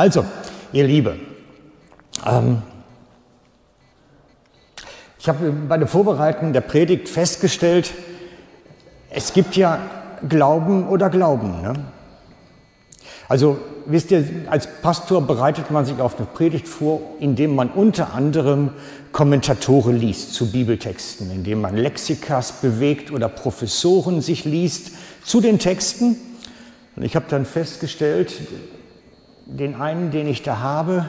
Also, ihr Liebe, ähm, ich habe bei der Vorbereitung der Predigt festgestellt, es gibt ja Glauben oder Glauben. Ne? Also wisst ihr, als Pastor bereitet man sich auf eine Predigt vor, indem man unter anderem Kommentatoren liest zu Bibeltexten, indem man Lexikas bewegt oder Professoren sich liest zu den Texten. Und ich habe dann festgestellt, den einen, den ich da habe,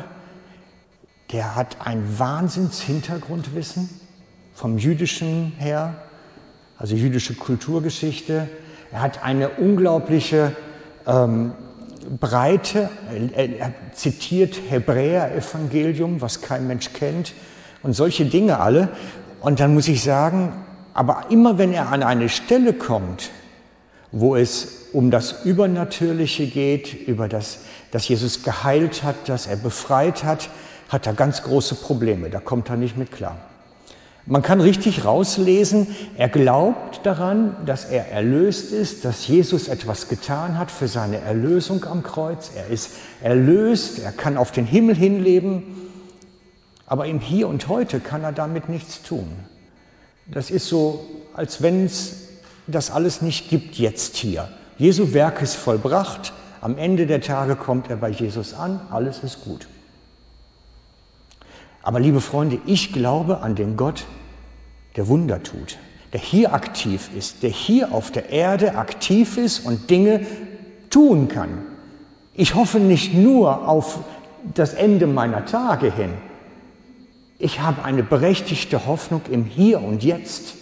der hat ein Wahnsinns-Hintergrundwissen vom Jüdischen her, also jüdische Kulturgeschichte. Er hat eine unglaubliche ähm, Breite. Er, er zitiert Hebräer-Evangelium, was kein Mensch kennt, und solche Dinge alle. Und dann muss ich sagen, aber immer wenn er an eine Stelle kommt, wo es um das Übernatürliche geht, über das, dass Jesus geheilt hat, dass er befreit hat, hat er ganz große Probleme. Da kommt er nicht mit klar. Man kann richtig rauslesen, er glaubt daran, dass er erlöst ist, dass Jesus etwas getan hat für seine Erlösung am Kreuz. Er ist erlöst, er kann auf den Himmel hinleben, aber im Hier und Heute kann er damit nichts tun. Das ist so, als wenn es das alles nicht gibt jetzt hier. Jesu Werk ist vollbracht, am Ende der Tage kommt er bei Jesus an, alles ist gut. Aber liebe Freunde, ich glaube an den Gott, der Wunder tut, der hier aktiv ist, der hier auf der Erde aktiv ist und Dinge tun kann. Ich hoffe nicht nur auf das Ende meiner Tage hin. Ich habe eine berechtigte Hoffnung im Hier und Jetzt.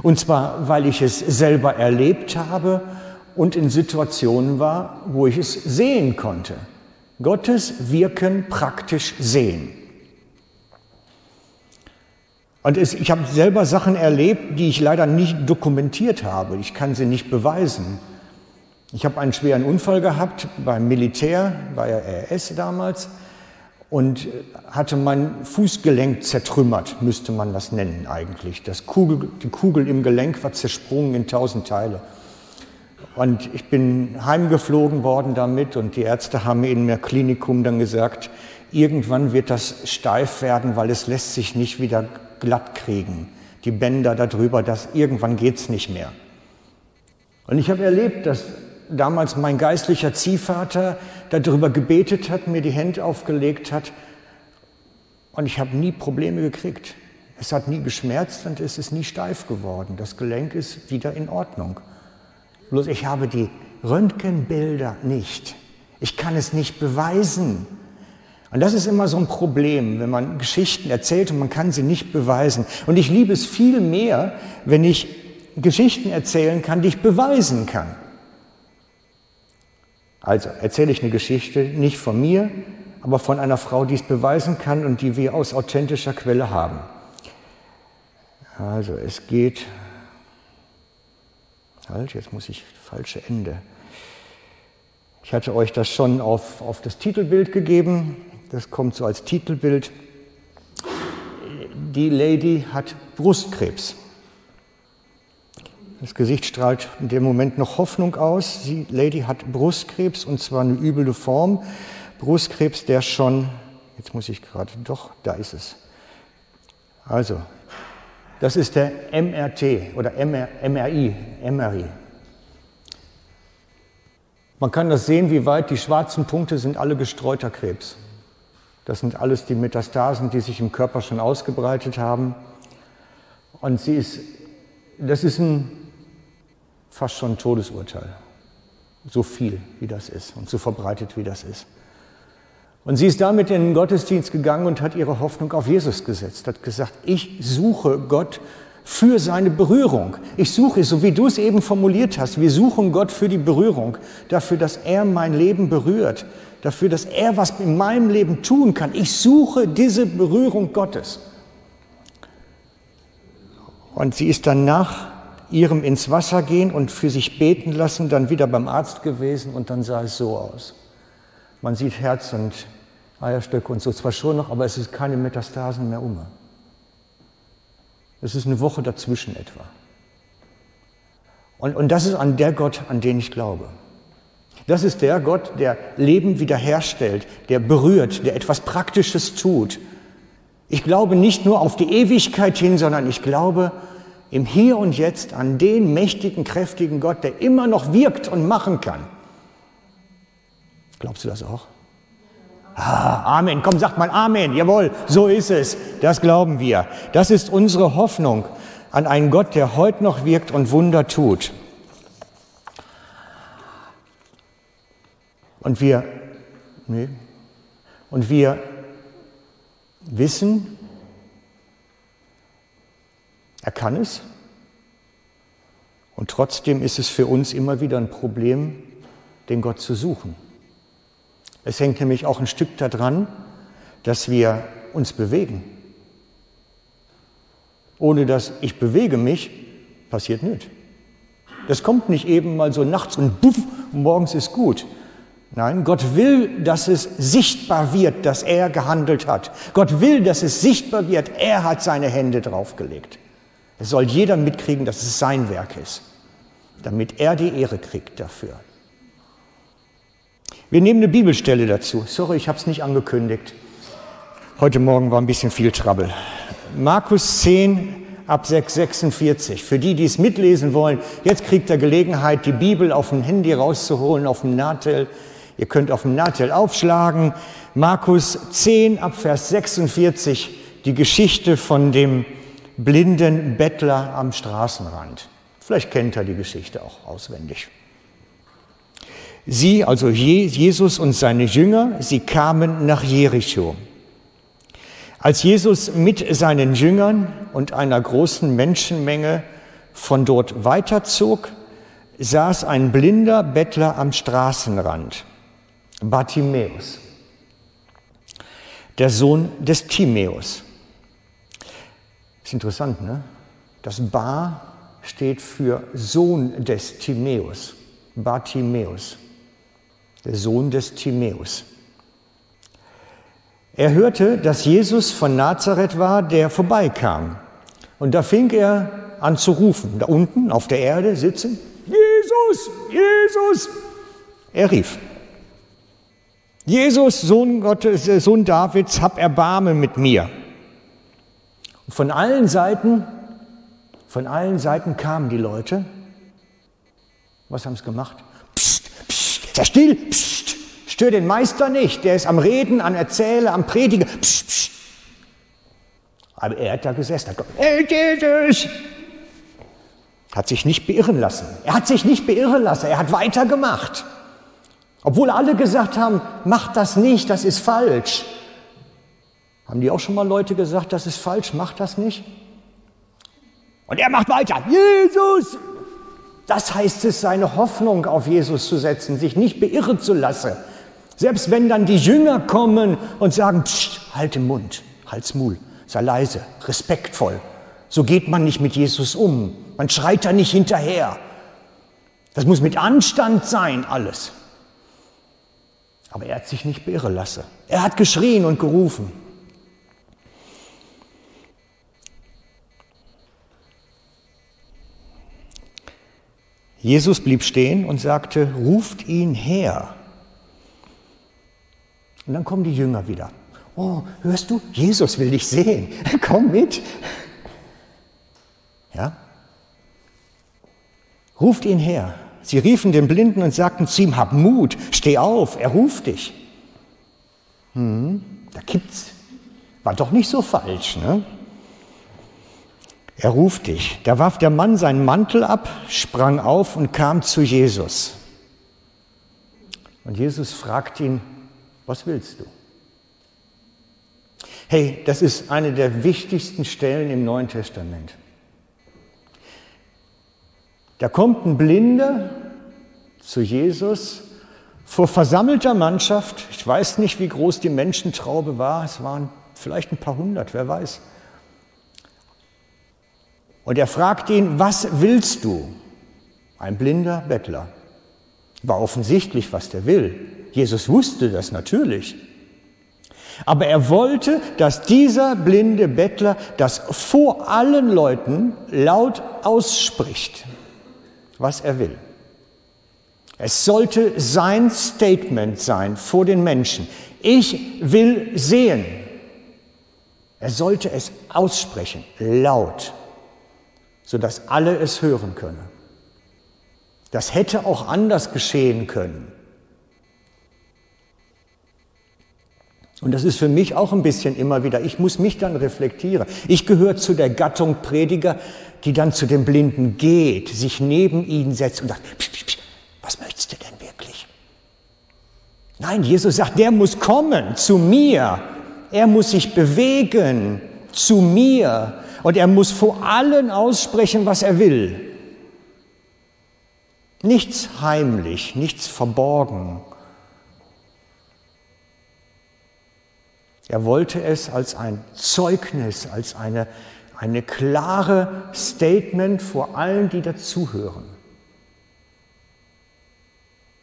Und zwar, weil ich es selber erlebt habe und in Situationen war, wo ich es sehen konnte. Gottes Wirken praktisch sehen. Und es, ich habe selber Sachen erlebt, die ich leider nicht dokumentiert habe. Ich kann sie nicht beweisen. Ich habe einen schweren Unfall gehabt beim Militär, bei der RS damals, und hatte mein Fußgelenk zertrümmert, müsste man das nennen eigentlich. Das Kugel, die Kugel im Gelenk war zersprungen in tausend Teile. Und ich bin heimgeflogen worden damit und die Ärzte haben mir in der Klinikum dann gesagt, irgendwann wird das steif werden, weil es lässt sich nicht wieder glatt kriegen. Die Bänder darüber, dass irgendwann geht's nicht mehr. Und ich habe erlebt, dass damals mein geistlicher Ziehvater darüber gebetet hat, mir die Hände aufgelegt hat und ich habe nie Probleme gekriegt. Es hat nie geschmerzt und es ist nie steif geworden. Das Gelenk ist wieder in Ordnung. Bloß ich habe die Röntgenbilder nicht. Ich kann es nicht beweisen. Und das ist immer so ein Problem, wenn man Geschichten erzählt und man kann sie nicht beweisen. Und ich liebe es viel mehr, wenn ich Geschichten erzählen kann, die ich beweisen kann. Also erzähle ich eine Geschichte nicht von mir, aber von einer Frau, die es beweisen kann und die wir aus authentischer Quelle haben. Also es geht, halt, jetzt muss ich falsche Ende. Ich hatte euch das schon auf, auf das Titelbild gegeben. Das kommt so als Titelbild. Die Lady hat Brustkrebs. Das Gesicht strahlt in dem Moment noch Hoffnung aus. Die Lady hat Brustkrebs und zwar eine üble Form. Brustkrebs, der schon, jetzt muss ich gerade, doch, da ist es. Also, das ist der MRT oder MR, MRI, MRI. Man kann das sehen, wie weit die schwarzen Punkte sind alle gestreuter Krebs. Das sind alles die Metastasen, die sich im Körper schon ausgebreitet haben. Und sie ist, das ist ein fast schon ein Todesurteil. So viel, wie das ist und so verbreitet, wie das ist. Und sie ist damit in den Gottesdienst gegangen und hat ihre Hoffnung auf Jesus gesetzt, hat gesagt, ich suche Gott für seine Berührung. Ich suche, so wie du es eben formuliert hast, wir suchen Gott für die Berührung, dafür, dass er mein Leben berührt, dafür, dass er was in meinem Leben tun kann. Ich suche diese Berührung Gottes. Und sie ist dann nach ihrem ins Wasser gehen und für sich beten lassen, dann wieder beim Arzt gewesen und dann sah es so aus. Man sieht Herz und Eierstöcke und so zwar schon noch, aber es ist keine Metastasen mehr um. Es ist eine Woche dazwischen etwa. Und, und das ist an der Gott, an den ich glaube. Das ist der Gott, der Leben wiederherstellt, der berührt, der etwas Praktisches tut. Ich glaube nicht nur auf die Ewigkeit hin, sondern ich glaube im Hier und Jetzt an den mächtigen, kräftigen Gott, der immer noch wirkt und machen kann. Glaubst du das auch? Ah, Amen. Komm, sagt mal Amen. Jawohl, so ist es. Das glauben wir. Das ist unsere Hoffnung an einen Gott, der heute noch wirkt und Wunder tut. Und wir, nee, und wir wissen, er kann es. Und trotzdem ist es für uns immer wieder ein Problem, den Gott zu suchen. Es hängt nämlich auch ein Stück daran, dass wir uns bewegen. Ohne dass ich bewege mich, passiert nichts. Das kommt nicht eben mal so nachts und buff, morgens ist gut. Nein, Gott will, dass es sichtbar wird, dass er gehandelt hat. Gott will, dass es sichtbar wird, er hat seine Hände draufgelegt. Es soll jeder mitkriegen, dass es sein Werk ist, damit er die Ehre kriegt dafür. Wir nehmen eine Bibelstelle dazu. Sorry, ich habe es nicht angekündigt. Heute Morgen war ein bisschen viel Trouble. Markus 10 ab 646. Für die, die es mitlesen wollen, jetzt kriegt ihr Gelegenheit, die Bibel auf dem Handy rauszuholen, auf dem Natel. Ihr könnt auf dem Natel aufschlagen. Markus 10 ab Vers 46, die Geschichte von dem blinden Bettler am Straßenrand. Vielleicht kennt ihr die Geschichte auch auswendig. Sie, also Jesus und seine Jünger, sie kamen nach Jericho. Als Jesus mit seinen Jüngern und einer großen Menschenmenge von dort weiterzog, saß ein blinder Bettler am Straßenrand, Bartimäus, der Sohn des Timäus. Ist interessant, ne? Das Bar steht für Sohn des Timäus, Bartimäus der Sohn des Timäus. Er hörte, dass Jesus von Nazareth war, der vorbeikam. Und da fing er an zu rufen, da unten auf der Erde sitzen, Jesus, Jesus. Er rief, Jesus, Sohn Gottes, äh, Sohn Davids, hab Erbarme mit mir. Von allen Seiten, von allen Seiten kamen die Leute. Was haben sie gemacht? Sei still, pst, stör den Meister nicht, der ist am Reden, am Erzählen, am Predigen. Pst, pst. Aber er hat da gesessen, hat gesagt, hey Jesus! Hat sich nicht beirren lassen. Er hat sich nicht beirren lassen, er hat weitergemacht. Obwohl alle gesagt haben, mach das nicht, das ist falsch. Haben die auch schon mal Leute gesagt, das ist falsch, mach das nicht? Und er macht weiter. Jesus, das heißt es, seine Hoffnung auf Jesus zu setzen, sich nicht beirren zu lassen. Selbst wenn dann die Jünger kommen und sagen, Psst, halt den Mund, halt's Maul, sei leise, respektvoll. So geht man nicht mit Jesus um. Man schreit da nicht hinterher. Das muss mit Anstand sein, alles. Aber er hat sich nicht beirren lassen. Er hat geschrien und gerufen. Jesus blieb stehen und sagte, ruft ihn her. Und dann kommen die Jünger wieder. Oh, hörst du? Jesus will dich sehen. Komm mit. Ja? Ruft ihn her. Sie riefen den Blinden und sagten zu ihm, hab Mut, steh auf, er ruft dich. Hm, da gibt's. War doch nicht so falsch, ne? Er ruft dich. Da warf der Mann seinen Mantel ab, sprang auf und kam zu Jesus. Und Jesus fragt ihn, was willst du? Hey, das ist eine der wichtigsten Stellen im Neuen Testament. Da kommt ein Blinder zu Jesus vor versammelter Mannschaft. Ich weiß nicht, wie groß die Menschentraube war. Es waren vielleicht ein paar hundert, wer weiß. Und er fragt ihn, was willst du? Ein blinder Bettler. War offensichtlich, was der will. Jesus wusste das natürlich. Aber er wollte, dass dieser blinde Bettler das vor allen Leuten laut ausspricht, was er will. Es sollte sein Statement sein vor den Menschen. Ich will sehen. Er sollte es aussprechen, laut, sodass alle es hören können. Das hätte auch anders geschehen können. Und das ist für mich auch ein bisschen immer wieder, ich muss mich dann reflektieren. Ich gehöre zu der Gattung Prediger, die dann zu dem Blinden geht, sich neben ihn setzt und sagt, psch, psch, psch, was möchtest du denn wirklich? Nein, Jesus sagt, der muss kommen zu mir. Er muss sich bewegen zu mir. Und er muss vor allen aussprechen, was er will. Nichts heimlich, nichts verborgen. Er wollte es als ein Zeugnis, als eine, eine klare Statement vor allen, die dazuhören.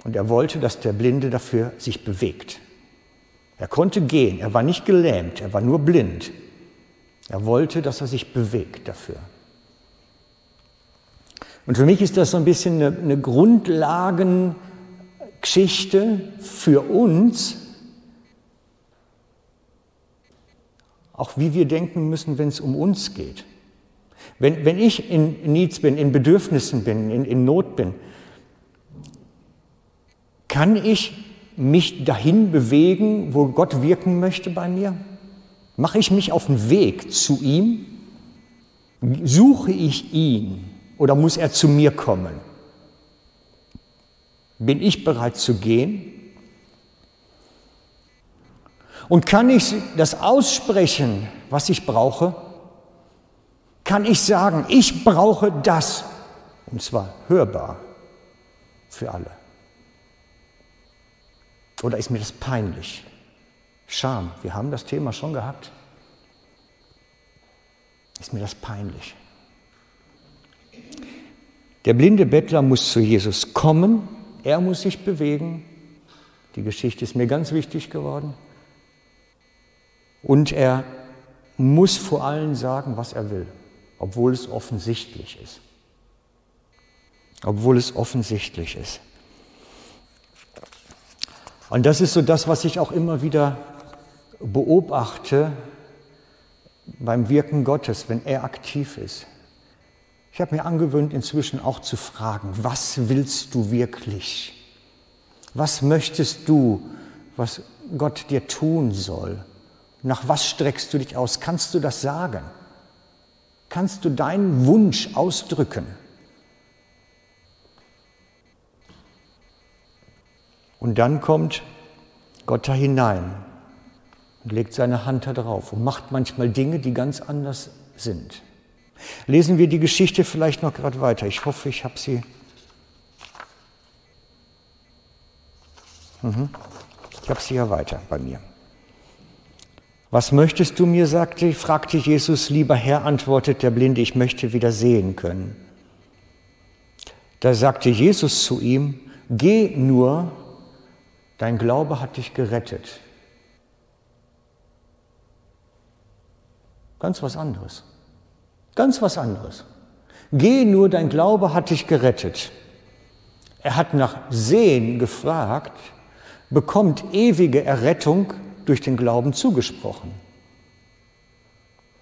Und er wollte, dass der Blinde dafür sich bewegt. Er konnte gehen, er war nicht gelähmt, er war nur blind. Er wollte, dass er sich bewegt dafür. Und für mich ist das so ein bisschen eine, eine Grundlagengeschichte für uns, auch wie wir denken müssen, wenn es um uns geht. Wenn, wenn ich in Needs bin, in Bedürfnissen bin, in, in Not bin, kann ich mich dahin bewegen, wo Gott wirken möchte bei mir? Mache ich mich auf den Weg zu ihm? Suche ich ihn oder muss er zu mir kommen? Bin ich bereit zu gehen? Und kann ich das aussprechen, was ich brauche? Kann ich sagen, ich brauche das? Und zwar hörbar für alle. Oder ist mir das peinlich? Scham, wir haben das Thema schon gehabt. Ist mir das peinlich? Der blinde Bettler muss zu Jesus kommen, er muss sich bewegen. Die Geschichte ist mir ganz wichtig geworden. Und er muss vor allen sagen, was er will, obwohl es offensichtlich ist. Obwohl es offensichtlich ist. Und das ist so das, was ich auch immer wieder beobachte beim Wirken Gottes, wenn er aktiv ist. Ich habe mir angewöhnt, inzwischen auch zu fragen, was willst du wirklich? Was möchtest du, was Gott dir tun soll? Nach was streckst du dich aus? Kannst du das sagen? Kannst du deinen Wunsch ausdrücken? Und dann kommt Gott da hinein und legt seine Hand da drauf und macht manchmal Dinge, die ganz anders sind. Lesen wir die Geschichte vielleicht noch gerade weiter. Ich hoffe, ich habe sie. Mhm. Ich habe sie ja weiter bei mir. Was möchtest du mir, sagte, fragte Jesus, lieber Herr, antwortet der Blinde, ich möchte wieder sehen können. Da sagte Jesus zu ihm, geh nur Dein Glaube hat dich gerettet. Ganz was anderes. Ganz was anderes. Geh nur, dein Glaube hat dich gerettet. Er hat nach Sehen gefragt, bekommt ewige Errettung durch den Glauben zugesprochen.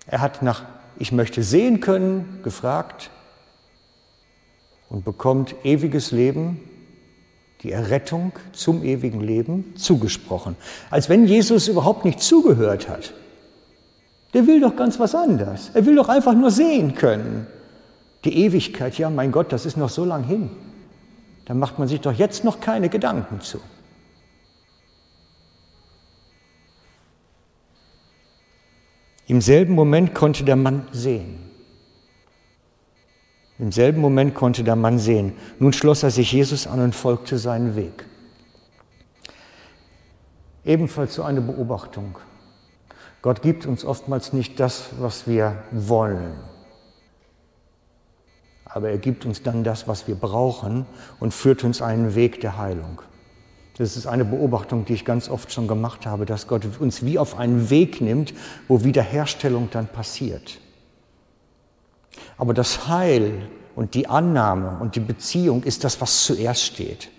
Er hat nach Ich möchte sehen können gefragt und bekommt ewiges Leben die Errettung zum ewigen Leben zugesprochen. Als wenn Jesus überhaupt nicht zugehört hat. Der will doch ganz was anderes. Er will doch einfach nur sehen können. Die Ewigkeit, ja, mein Gott, das ist noch so lang hin. Da macht man sich doch jetzt noch keine Gedanken zu. Im selben Moment konnte der Mann sehen. Im selben Moment konnte der Mann sehen. Nun schloss er sich Jesus an und folgte seinen Weg. Ebenfalls so eine Beobachtung. Gott gibt uns oftmals nicht das, was wir wollen. Aber er gibt uns dann das, was wir brauchen und führt uns einen Weg der Heilung. Das ist eine Beobachtung, die ich ganz oft schon gemacht habe, dass Gott uns wie auf einen Weg nimmt, wo Wiederherstellung dann passiert. Aber das Heil und die Annahme und die Beziehung ist das, was zuerst steht.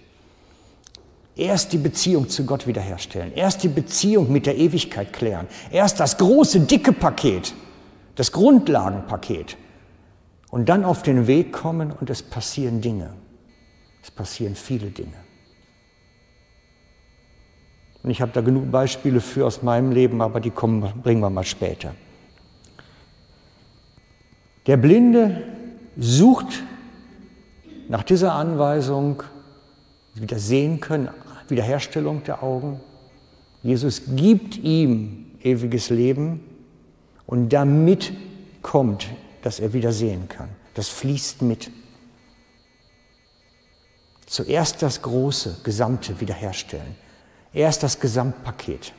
Erst die Beziehung zu Gott wiederherstellen. Erst die Beziehung mit der Ewigkeit klären. Erst das große, dicke Paket, das Grundlagenpaket. Und dann auf den Weg kommen und es passieren Dinge. Es passieren viele Dinge. Und ich habe da genug Beispiele für aus meinem Leben, aber die kommen, bringen wir mal später. Der Blinde sucht nach dieser Anweisung wieder sehen können, Wiederherstellung der Augen. Jesus gibt ihm ewiges Leben und damit kommt, dass er wieder sehen kann. Das fließt mit. Zuerst das große, gesamte wiederherstellen. Erst das Gesamtpaket.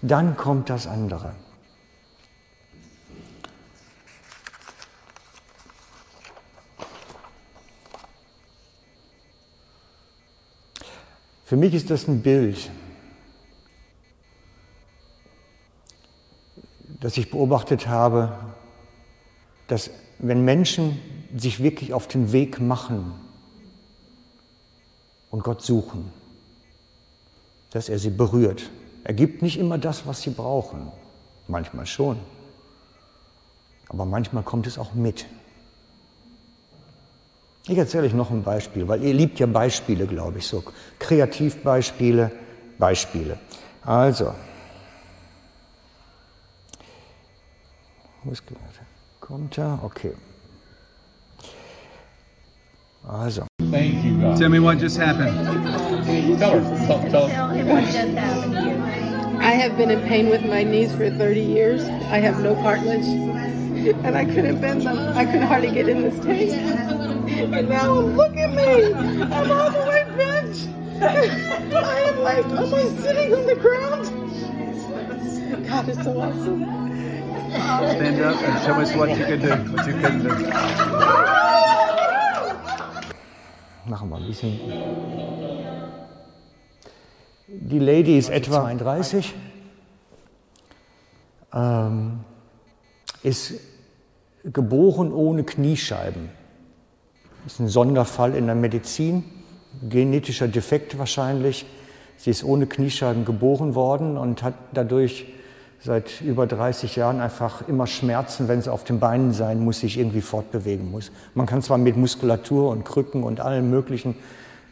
Dann kommt das andere. Für mich ist das ein Bild, das ich beobachtet habe, dass wenn Menschen sich wirklich auf den Weg machen und Gott suchen, dass er sie berührt. Er gibt nicht immer das, was sie brauchen, manchmal schon, aber manchmal kommt es auch mit. Ich erzähle euch noch ein Beispiel, weil ihr liebt ja Beispiele, glaube ich, so Kreativbeispiele, Beispiele. Also, kommt er? Okay. Also. Thank you, God. Tell me what just happened. Tell her. Tell, tell her. What just happened I have been in pain with my knees for 30 years. I have no cartilage, and I couldn't bend them. I could hardly get in this tank. And now look at me. I'm all the way bent. I am like almost sitting on the ground. God is so awesome. Stand up and show us what you can do, what you can do. Machen wir ein bisschen. Die Lady ist etwa 32, ähm, ist geboren ohne Kniescheiben. Das ist ein Sonderfall in der Medizin, genetischer Defekt wahrscheinlich. Sie ist ohne Kniescheiben geboren worden und hat dadurch seit über 30 Jahren einfach immer Schmerzen, wenn sie auf den Beinen sein muss, sich irgendwie fortbewegen muss. Man kann zwar mit Muskulatur und Krücken und allem Möglichen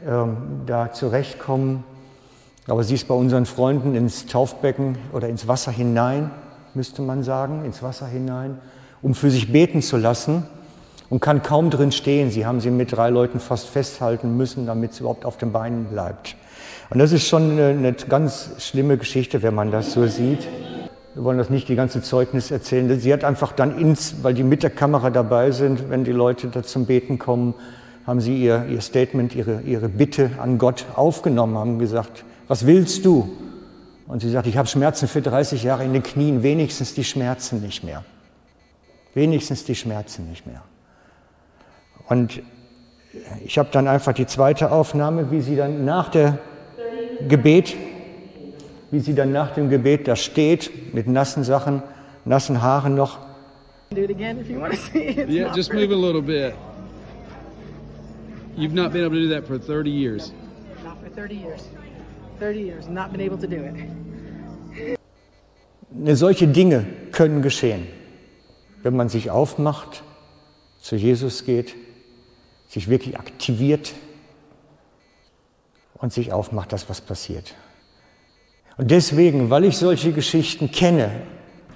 ähm, da zurechtkommen, aber sie ist bei unseren Freunden ins Taufbecken oder ins Wasser hinein, müsste man sagen, ins Wasser hinein, um für sich beten zu lassen und kann kaum drin stehen. Sie haben sie mit drei Leuten fast festhalten müssen, damit sie überhaupt auf den Beinen bleibt. Und das ist schon eine, eine ganz schlimme Geschichte, wenn man das so sieht. Wir wollen das nicht die ganze Zeugnis erzählen. Sie hat einfach dann ins, weil die mit der Kamera dabei sind, wenn die Leute da zum Beten kommen, haben sie ihr, ihr Statement, ihre, ihre Bitte an Gott aufgenommen, haben gesagt, was willst du? Und sie sagt, ich habe Schmerzen für 30 Jahre in den Knien, wenigstens die Schmerzen nicht mehr. Wenigstens die Schmerzen nicht mehr. Und ich habe dann einfach die zweite Aufnahme, wie sie dann nach der Gebet, wie sie dann nach dem Gebet da steht, mit nassen Sachen, nassen Haaren noch. Do it again if you want to see it. Yeah, just move a little bit. You've not been able to do that for 30 years. Not for 30 years. 30 years, not been able to do it. Solche Dinge können geschehen, wenn man sich aufmacht, zu Jesus geht sich wirklich aktiviert und sich aufmacht, dass was passiert. Und deswegen, weil ich solche Geschichten kenne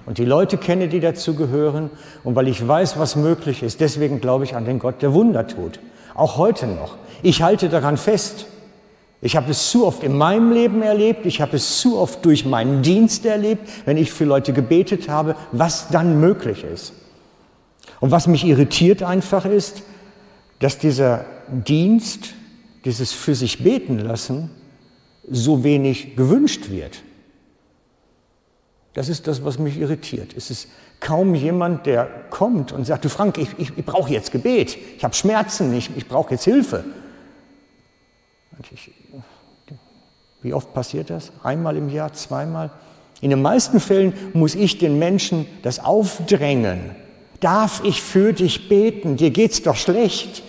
und die Leute kenne, die dazu gehören und weil ich weiß, was möglich ist, deswegen glaube ich an den Gott, der Wunder tut. Auch heute noch. Ich halte daran fest. Ich habe es zu oft in meinem Leben erlebt, ich habe es zu oft durch meinen Dienst erlebt, wenn ich für Leute gebetet habe, was dann möglich ist. Und was mich irritiert einfach ist, dass dieser Dienst, dieses für sich beten lassen, so wenig gewünscht wird. Das ist das, was mich irritiert. Es ist kaum jemand, der kommt und sagt, du Frank, ich, ich, ich brauche jetzt Gebet, ich habe Schmerzen, ich, ich brauche jetzt Hilfe. Wie oft passiert das? Einmal im Jahr, zweimal? In den meisten Fällen muss ich den Menschen das aufdrängen. Darf ich für dich beten? Dir geht's doch schlecht.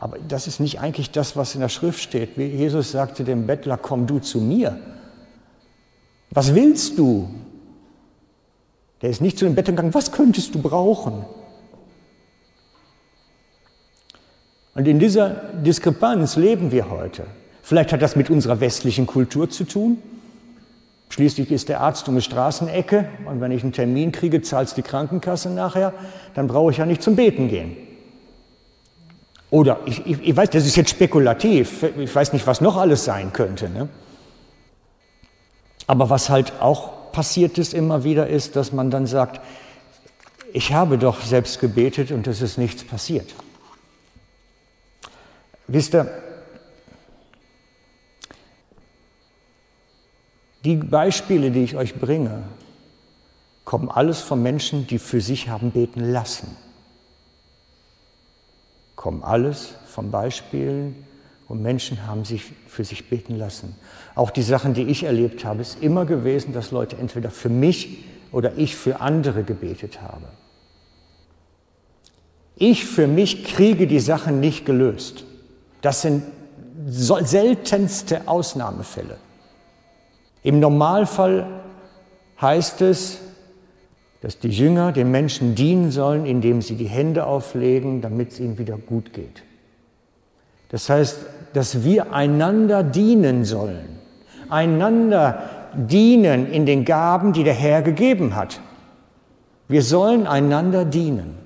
Aber das ist nicht eigentlich das, was in der Schrift steht. Jesus sagte dem Bettler, komm du zu mir. Was willst du? Der ist nicht zu dem Bettler gegangen, was könntest du brauchen? Und in dieser Diskrepanz leben wir heute. Vielleicht hat das mit unserer westlichen Kultur zu tun. Schließlich ist der Arzt um die Straßenecke und wenn ich einen Termin kriege, zahlt die Krankenkasse nachher, dann brauche ich ja nicht zum Beten gehen. Oder ich, ich, ich weiß, das ist jetzt spekulativ, ich weiß nicht, was noch alles sein könnte. Ne? Aber was halt auch passiert ist immer wieder, ist, dass man dann sagt, ich habe doch selbst gebetet und es ist nichts passiert. Wisst ihr, Die Beispiele, die ich euch bringe, kommen alles von Menschen, die für sich haben beten lassen. Kommen alles von Beispielen, wo Menschen haben sich für sich beten lassen. Auch die Sachen, die ich erlebt habe, ist immer gewesen, dass Leute entweder für mich oder ich für andere gebetet habe. Ich für mich kriege die Sachen nicht gelöst. Das sind seltenste Ausnahmefälle. Im Normalfall heißt es, dass die Jünger den Menschen dienen sollen, indem sie die Hände auflegen, damit es ihnen wieder gut geht. Das heißt, dass wir einander dienen sollen, einander dienen in den Gaben, die der Herr gegeben hat. Wir sollen einander dienen.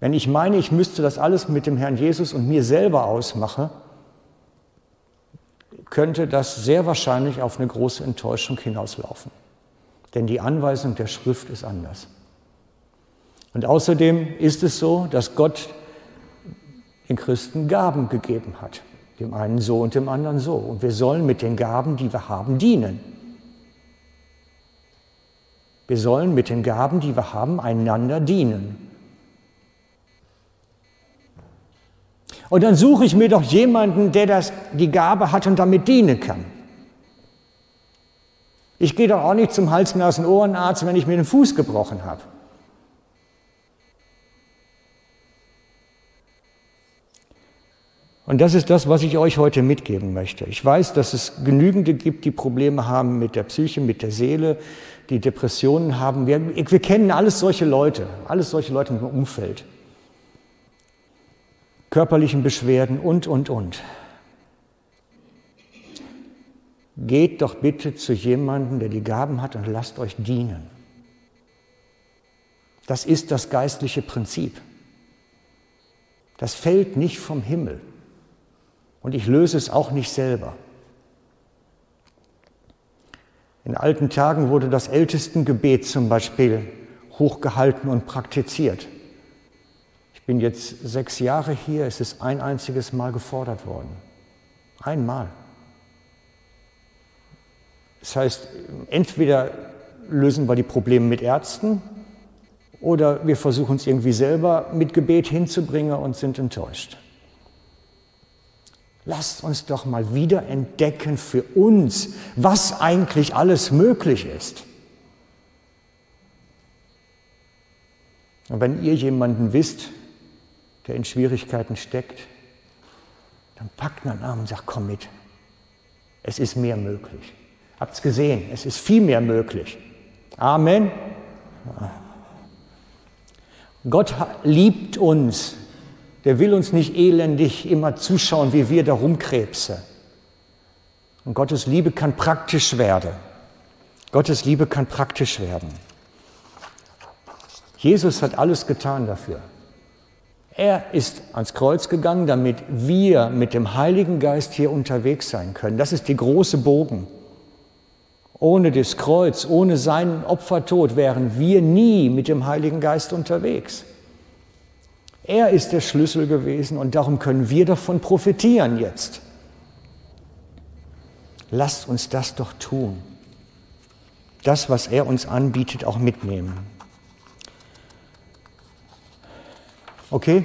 Wenn ich meine, ich müsste das alles mit dem Herrn Jesus und mir selber ausmachen, könnte das sehr wahrscheinlich auf eine große Enttäuschung hinauslaufen. Denn die Anweisung der Schrift ist anders. Und außerdem ist es so, dass Gott den Christen Gaben gegeben hat. Dem einen so und dem anderen so. Und wir sollen mit den Gaben, die wir haben, dienen. Wir sollen mit den Gaben, die wir haben, einander dienen. Und dann suche ich mir doch jemanden, der das, die Gabe hat und damit dienen kann. Ich gehe doch auch nicht zum Hals-, Nasen-, Ohrenarzt, wenn ich mir den Fuß gebrochen habe. Und das ist das, was ich euch heute mitgeben möchte. Ich weiß, dass es genügende gibt, die Probleme haben mit der Psyche, mit der Seele, die Depressionen haben. Wir, wir kennen alles solche Leute, alles solche Leute im Umfeld körperlichen Beschwerden und, und, und. Geht doch bitte zu jemandem, der die Gaben hat und lasst euch dienen. Das ist das geistliche Prinzip. Das fällt nicht vom Himmel. Und ich löse es auch nicht selber. In alten Tagen wurde das Ältestengebet zum Beispiel hochgehalten und praktiziert bin jetzt sechs Jahre hier, es ist ein einziges Mal gefordert worden. Einmal. Das heißt, entweder lösen wir die Probleme mit Ärzten oder wir versuchen es irgendwie selber mit Gebet hinzubringen und sind enttäuscht. Lasst uns doch mal wieder entdecken für uns, was eigentlich alles möglich ist. Und wenn ihr jemanden wisst, der in Schwierigkeiten steckt, dann packt man an und sagt, komm mit. Es ist mehr möglich. Habt es gesehen? Es ist viel mehr möglich. Amen. Gott liebt uns. Der will uns nicht elendig immer zuschauen, wie wir da rumkrebsen. Und Gottes Liebe kann praktisch werden. Gottes Liebe kann praktisch werden. Jesus hat alles getan dafür. Er ist ans Kreuz gegangen, damit wir mit dem Heiligen Geist hier unterwegs sein können. Das ist die große Bogen. Ohne das Kreuz, ohne seinen Opfertod wären wir nie mit dem Heiligen Geist unterwegs. Er ist der Schlüssel gewesen und darum können wir davon profitieren jetzt. Lasst uns das doch tun. Das, was er uns anbietet, auch mitnehmen. Okay?